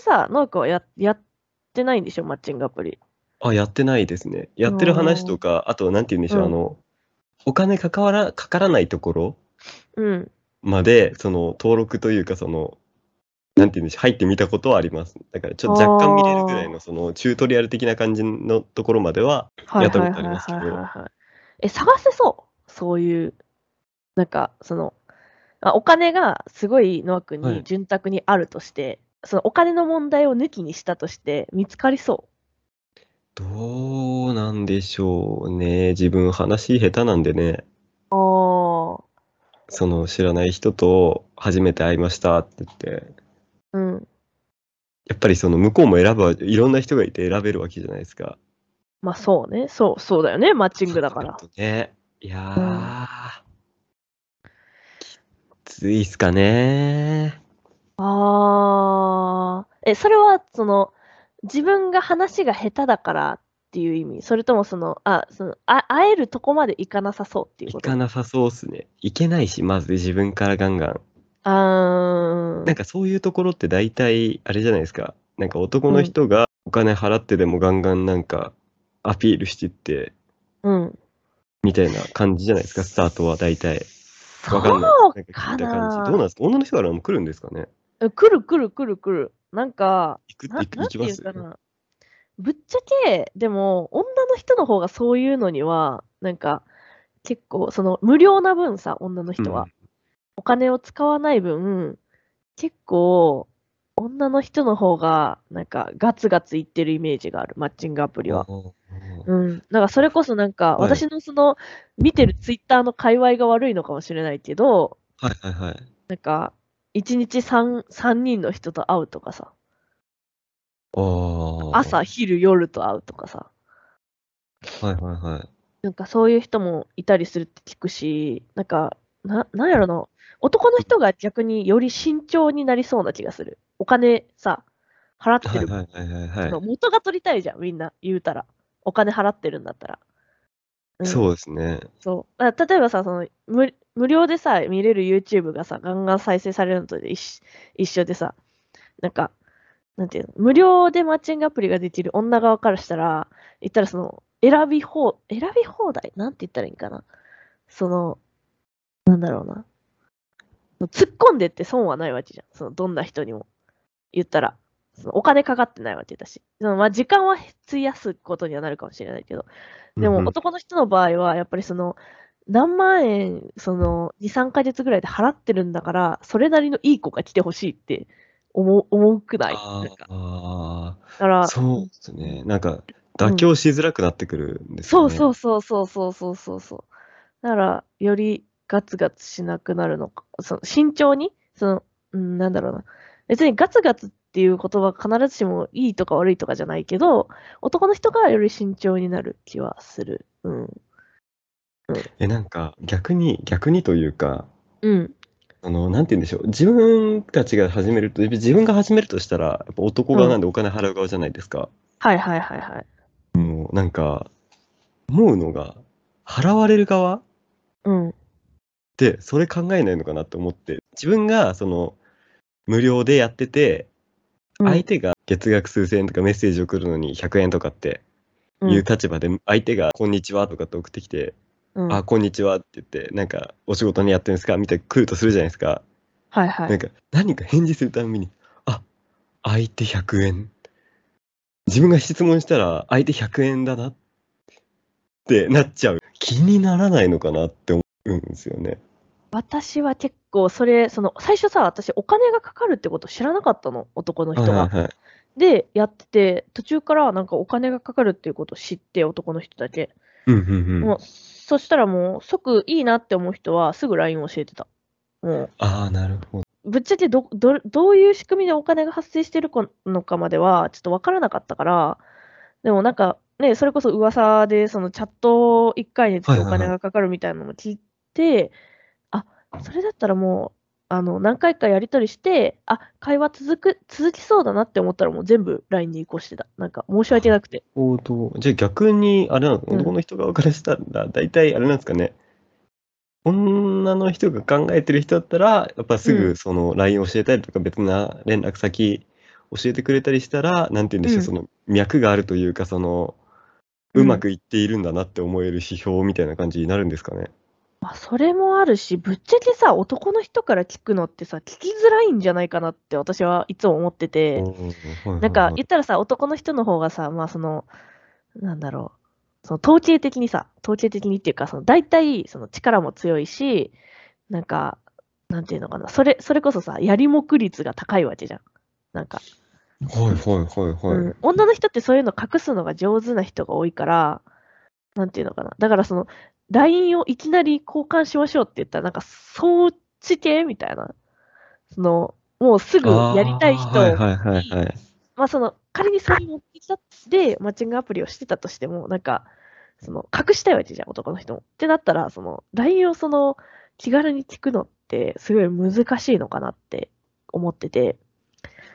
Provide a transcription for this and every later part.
さ、農家はややってないんでしょ、マッチングアプリ。あ、やってないですね。やってる話とか、あと、なんて言うんでしょう、うんあの、お金かかわらかからないところうん。まで、その、登録というか、その、なんて言うんでしょう、入ってみたことはあります。だから、ちょっと若干見れるぐらいの、その、チュートリアル的な感じのところまでは、はいやったことありますけど。え、探せそう？そういう、なんか、その、あお金がすごいノア君はいに潤沢にあるとして、そのお金の問題を抜きにしたとして見つかりそどうなんでしょうね。自分、話下手なんでね、う。ああ。その、知らない人と初めて会いましたって言って、うん。やっぱりその、向こうも選ぶわ、いろんな人がいて選べるわけじゃないですか。まあそうね。そう、そうだよね。マッチングだから。そうね。いやー、きついっすかね。ああ。え、それは、その、自分が話が下手だからっていう意味？それともその、あ、その、あ会えるとこまで行かなさそうっていうこと？いかなさそうっすね。いけないし、まず自分からガンガン。あーなんかそういうところって大体、あれじゃないですか。なんか男の人がお金払ってでもガンガンなんかアピールしてって、うん。みたいな感じじゃないですか、スタートは大体。わかんない。そうなんかか聞いた感なじ。どうなんですか？女の人からも来るんですかね？え来る来る来る来る。なんか、行くななんていうかな。ぶっちゃけ、でも、女の人の方がそういうのには、なんか、結構、その、無料な分さ、女の人は。お金を使わない分、結構、女の人の方が、なんか、ガツガツいってるイメージがある、マッチングアプリは。うんうん。だから、それこそなんか、はい私のその、見てるツイッターの界隈が悪いのかもしれないけど、はいはいはい。なんか、1日 3, 三人の人と会うとかさ、ああ。朝、昼、夜と会うとかさ、はいはいはい。なんかそういう人もいたりするって聞くし、なんか、な、なんやろな、男の人が逆により慎重になりそうな気がする。お金さ、払ってる、はいはいはいはいはい。その元が取りたいじゃん、みんな、言うたら。お金払ってるんだったら。うんそうですね。そう。例えばさ、その無、無料でさ、見れる YouTube がさ、ガンガン再生されるのと一緒一緒でさ、なんか、なんていうの、無料でマッチングアプリができる女側からしたら、言ったらその、選び放、選び放題？なんて言ったらいいんかな？その、なんだろうな。突っ込んでって損はないわけじゃん。その、どんな人にも。言ったら。そのお金かかってないわけだし。そのまあ、時間は費やすことにはなるかもしれないけど。でも男の人の場合は、やっぱりその、何万円、その、2、3ヶ月ぐらいで払ってるんだから、それなりのいい子が来てほしいって思うくない？ああ。そうですね。なんか、妥協しづらくなってくるんですよね、うん。そうそうそうそうそうそうそう。だから、よりガツガツしなくなるのか、その慎重に、その、うん、なんだろうな。別にガツガツっていう言葉必ずしもいいとか悪いとかじゃないけど、男の人がより慎重になる気はする。うん。え、なんか、逆に、逆にというか、うん。あの、なんて言うんでしょう。自分たちが始めると、自分が始めるとしたら、やっぱ男側なんでお金払う側じゃないですか。はいはいはいはい。もう、なんか、思うのが、払われる側うん。で、それ考えないのかなって思って、自分が、その、無料でやってて、うん相手が月額数千円とかメッセージ送るのに100円とかっていう立場で、相手が、こんにちはとかって送ってきて、うん、あ、こんにちはって言って、なんか、お仕事にやってるんですか？みたいな来るとするじゃないですか。はいはい。なんか、何か返事するために、あ、相手100円。自分が質問したら、相手100円だなってなっちゃう。気にならないのかなって思うんですよね。私は結構それ、その、最初さ、私お金がかかるってこと知らなかったの、男の人が。はいはいはい。で、やってて、途中からなんかお金がかかるっていうことを知って、男の人だけ。うんうんうん。もう、そしたらもう、即いいなって思う人はすぐ LINE 教えてた。もああ、なるほど。う、ぶっちゃけど、ど、どういう仕組みでお金が発生してるのかまでは、ちょっとわからなかったから、でもなんか、ね、それこそ噂で、そのチャット1回につきお金がかかるみたいなのも聞いて、あ、それだったらもう、あの、何回かやり取りして、あ、会話続く、続きそうだなって思ったらもう全部 LINE に移行してた。なんか申し訳なくて。なるほど。じゃあ逆に、あれなの、うん男の人側からしたら、大体あれなんですかね？女の人が考えてる人だったら、やっぱすうんぐその LINE 教えたりとか別な連絡先教えてくれたりしたら、なんて言うんでしょう、うんその脈があるというか、その、うんうまくいっているんだなって思える指標みたいな感じになるんですかね？まあ、それもあるし、ぶっちゃけさ、男の人から聞くのってさ、聞きづらいんじゃないかなって私はいつも思ってて、なんか言ったらさ、男の人の方がさ、まあその、なんだろう、その統計的にさ、統計的にっていうか、その大体その力も強いし、なんか、なんていうのかな、それ、それこそさ、やりもく率が高いわけじゃん。なんか、はいはいはいはい。うん、女の人ってそういうの隠すのが上手な人が多いから、なんていうのかな。だからその、LINE をいきなり交換しましょうって言ったら、なんか、そっち系みたいな。その、もうすぐやりたい人あーはいはいはいはい。まあその、仮にそれ持ってきたで、マッチングアプリをしてたとしても、なんか、その、隠したいわけじゃん、男の人も。ってなったら、その、LINE をその、気軽に聞くのって、すごい難しいのかなって思ってて。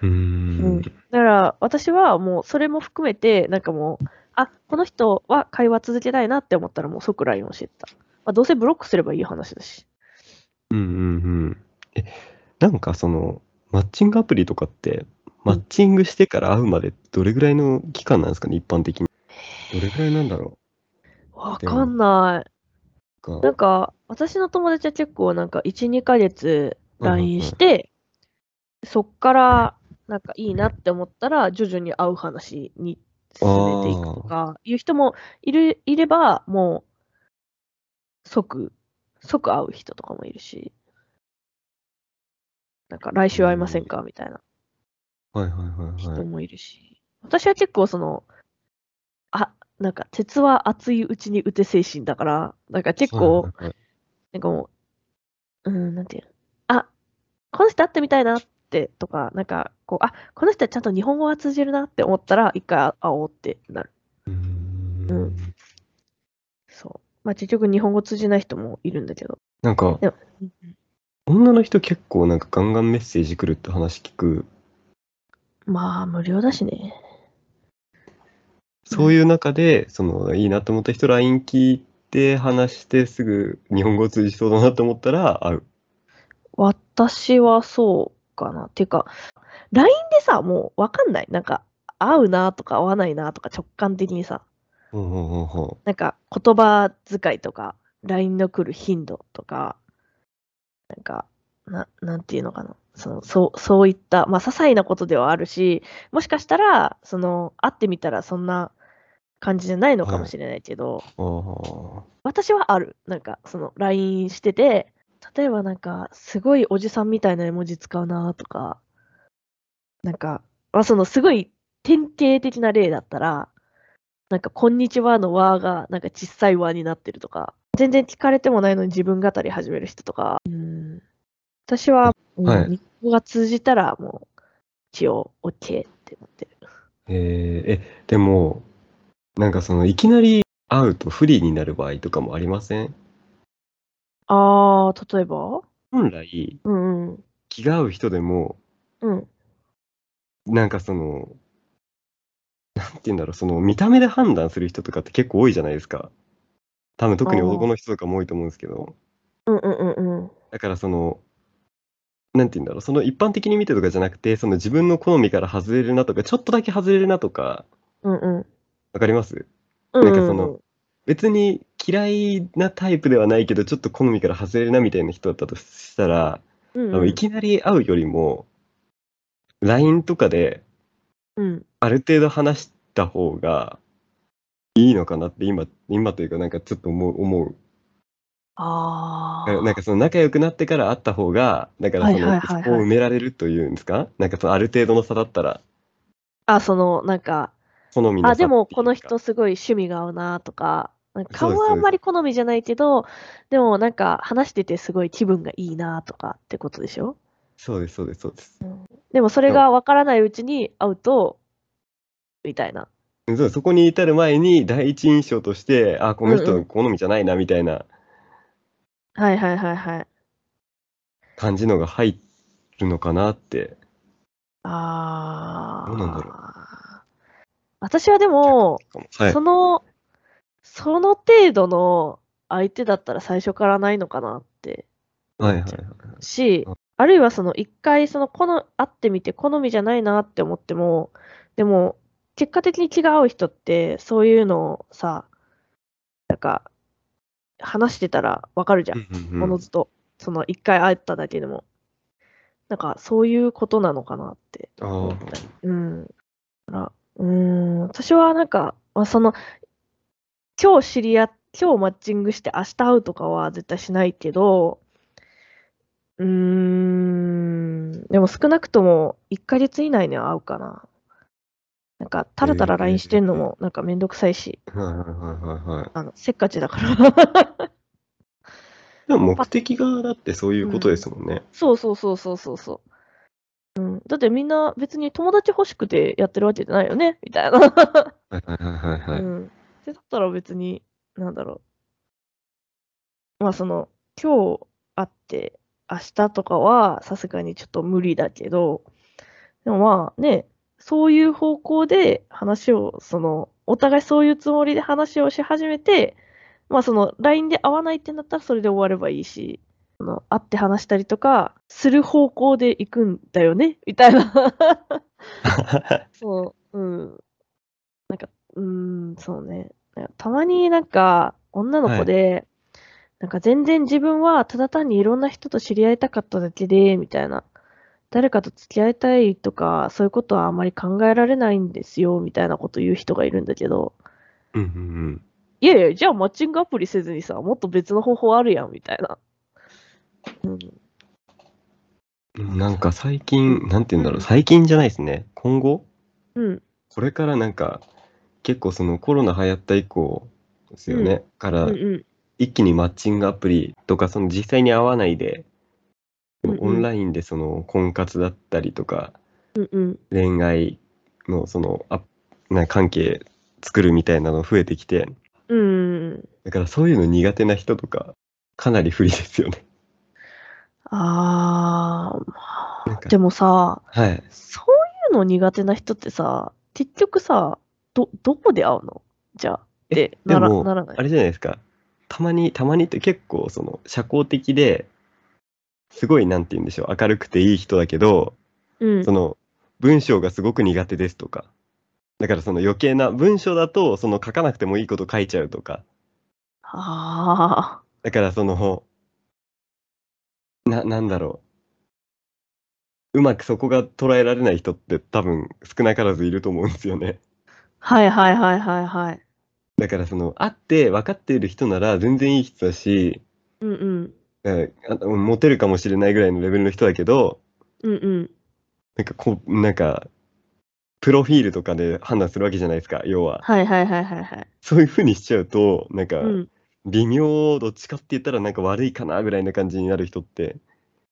うーうんん。だから、私はもう、それも含めて、なんかもう、あ、この人は会話続けたいなって思ったら、もう即 LINE をしてた。まあ、どうせブロックすればいい話だし。うんうんうん。え、なんかその、マッチングアプリとかって、マッチングしてから会うまでどれぐらいの期間なんですかね、一般的に。どれぐらいなんだろわかんない。う。なんか、私の友達は結構なんか1、2ヶ月 LINE して、そっからなんかいいなって思ったら、徐々に会う話に進めていくとか、いう人もいる、いれば、もう、即、即会う人とかもいるし、なんか来週会いませんか？みたいな。はいはいはいはい。人もいるし、私は結構その、あ、なんか鉄は熱いうちに打て精神だから、なんか結構、なんかもう、うん、なんていうの。あ、この人会ってみたいなって、とか、なんか、こう、あ、この人はちゃんと日本語が通じるなって思ったら、一回会おうってなる。うーんうんそう。まあ、結局日本語通じない人もいるんだけど。なんか女の人結構なんかガンガンメッセージ来るって話聞く。まあ、無料だしね。そういう中で、その、いいなと思った人 LINE 聞いて話してすぐ日本語通じそうだなと思ったら会う。私はそうかな。ていうか、LINE でさ、もうわかんない。なんか、合うなとか合わないなとか直感的にさ、なんか言葉遣いとか、LINE の来る頻度とか、なんか、ななんていうのかな。そのそうそういった、まあ、些細なことではあるし、もしかしたら、その、会ってみたらそんな感じじゃないのかもしれないけど、う。あ私はある。なんか、その、LINE してて、例えばなんか、すごいおじさんみたいな絵文字使うなとか、なんか、まあ、その、すごい典型的な例だったら、なんか、こんにちはの和が、なんか小さい和になってるとか、全然聞かれてもないのに自分語り始める人とか、うん、私は、日本語が通じたら、もう、一応、OK って思ってる。ーえー。え、でも、なんかその、いきなり会うと不利になる場合とかもありません？あー、例えば？本来、うんうん。気が合う人でも、うん。なんかその、なんて言うんだろう、その見た目で判断する人とかって結構多いじゃないですか。多分特に男の人とかも多いと思うんですけど、うんうんうんうん。だからその、なんて言うんだろう、その一般的に見てとかじゃなくて、その自分の好みから外れるなとか、ちょっとだけ外れるなとか、うんうん。わかります？うんなんかその、別に嫌いなタイプではないけど、ちょっと好みから外れるなみたいな人だったとしたら、うん多分いきなり会うよりも、LINE とかでうん。ある程度話した方がいいのかなって今、今というかなんかちょっと思う。思うああ。なんかその仲良くなってから会った方が、だからその、はいはいそこを埋められるというんですか？なんかそのある程度の差だったら、あ、その、なんか、好みの差あ、でもこの人すごい趣味が合うなとか、顔はあんまり好みじゃないけど、でもなんか話しててすごい気分がいいなとかってことでしょ？そうです、そうです、そうです。でもそれが分からないうちに会うと、みたいな。そうそこに至る前に第一印象として、あ、このうんう人好みじゃないなみたいなはいはいはいはい。感じのが入るのかなって。ああ。どうなんだろう私はでも、はいそ。の、その程度の相手だったら最初からないのかなってはいはいはい。しあ、あるいはその一回そのこの会ってみて好みじゃないなって思っても、でも結果的に気が合う人ってそういうのをさ、なんか話してたらわかるじゃん。うんおのずと。その一回会っただけでも。なんかそういうことなのかなってあ思っーたり。うん。だから、うーん、私はなんか、まあ、その、今日知り合っ、今日マッチングして明日会うとかは絶対しないけど、うーん、でも少なくとも1ヶ月以内には会うかな。なんか、たらたら LINE してんのもなんかめんどくさいし、はいはいはいはいはい。あの、せっかちだから。でも目的がだってそういうことですもんね。そうそうそうそうそうそう。うん。だってみんな別に友達欲しくてやってるわけじゃないよねみたいな。はいはいはいはいはい。うん。で、だったら別に、なんだろう。まあその、今日会って明日とかはさすがにちょっと無理だけど、でもまあね、そういう方向で話を、その、お互いそういうつもりで話をし始めて、まあその、LINE で会わないってなったらそれで終わればいいし、その会って話したりとか、する方向で行くんだよねみたいな。そう、うん。うーん、そうね。たまになんか、女の子で、なんか全然自分はただ単にいろんな人と知り合いたかっただけで、みたいな。誰かと付き合いたいとか、そういうことはあまり考えられないんですよ、みたいなこと言う人がいるんだけど、うんうんいやいや、じゃあマッチングアプリせずにさ、もっと別の方法あるやん、みたいな。うん。うん。なんか最近、なんて言うんだろう、うん最近じゃないですね。今後？うん。これからなんか、結構そのコロナ流行った以降ですよね。からうんうん。一気にマッチングアプリとか、その実際に会わないで、オンラインでその婚活だったりとか、うんうん。恋愛のそのあな関係作るみたいなの増えてきて、うん。だからそういうの苦手な人とか、かなり不利ですよね。あ、でもさ、はい。そういうの苦手な人ってさ、結局さ、ど、どこで会うの？じゃあ。なら、ならないあ。れじゃないですか。たまに、たまにって結構その社交的で、すごいなんて言うんでしょう、明るくていい人だけど、うんそ。の文章がすごく苦手ですとか。だからその余計な文章だとその書かなくてもいいこと書いちゃうとか。あだからその、な、なんだろう。うまくそこが捉えられない人って多分少なからずいると思うんですよね。あ。はいはいはいはいはい。だからその、会って分かっている人なら全然いい人だし、うんうん。モテるかもしれないぐらいのレベルの人だけど、うんうん。なんかこう、なんか、プロフィールとかで判断するわけじゃないですか、要は。はいはいはいはいはい。そういう風にしちゃうと、なんか、うん。微妙、どっちかって言ったらなんか悪いかなぐらいな感じになる人って、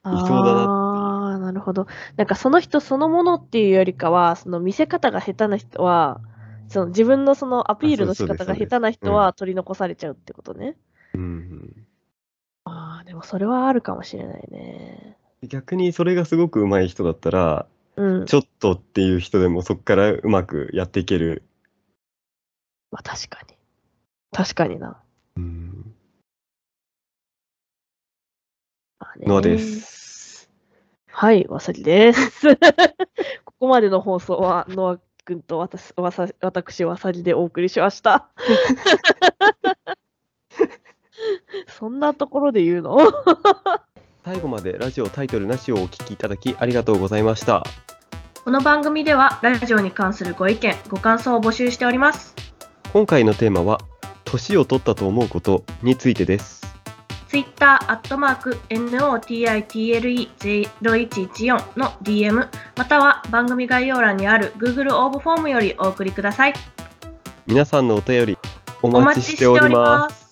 いそうだなあ、なるほど。なんかその人そのものっていうよりかは、その見せ方が下手な人は、その自分のそのアピールの仕方が下手な人は取り残されちゃうってことね。うん。ああ、でもそれはあるかもしれないね。逆にそれがすごく上手い人だったら、うん。ちょっとっていう人でもそこからうまくやっていける。まあ確かに。確かにな。うん。のです。はい、わさりです。ここまでの放送は、ノア君と私、わさ私、わさりでお送りしました。そんなところで言うの？最後までラジオタイトルなしをお聞きいただきありがとうございました。この番組では、ラジオに関するご意見、ご感想を募集しております。今回のテーマは、年を取ったと思うことについてです。Twitter、アットマーク、NOTITLE0114 の DM、または番組概要欄にある Google 応募フォームよりお送りください。皆さんのお便りお待ちしておりま。す。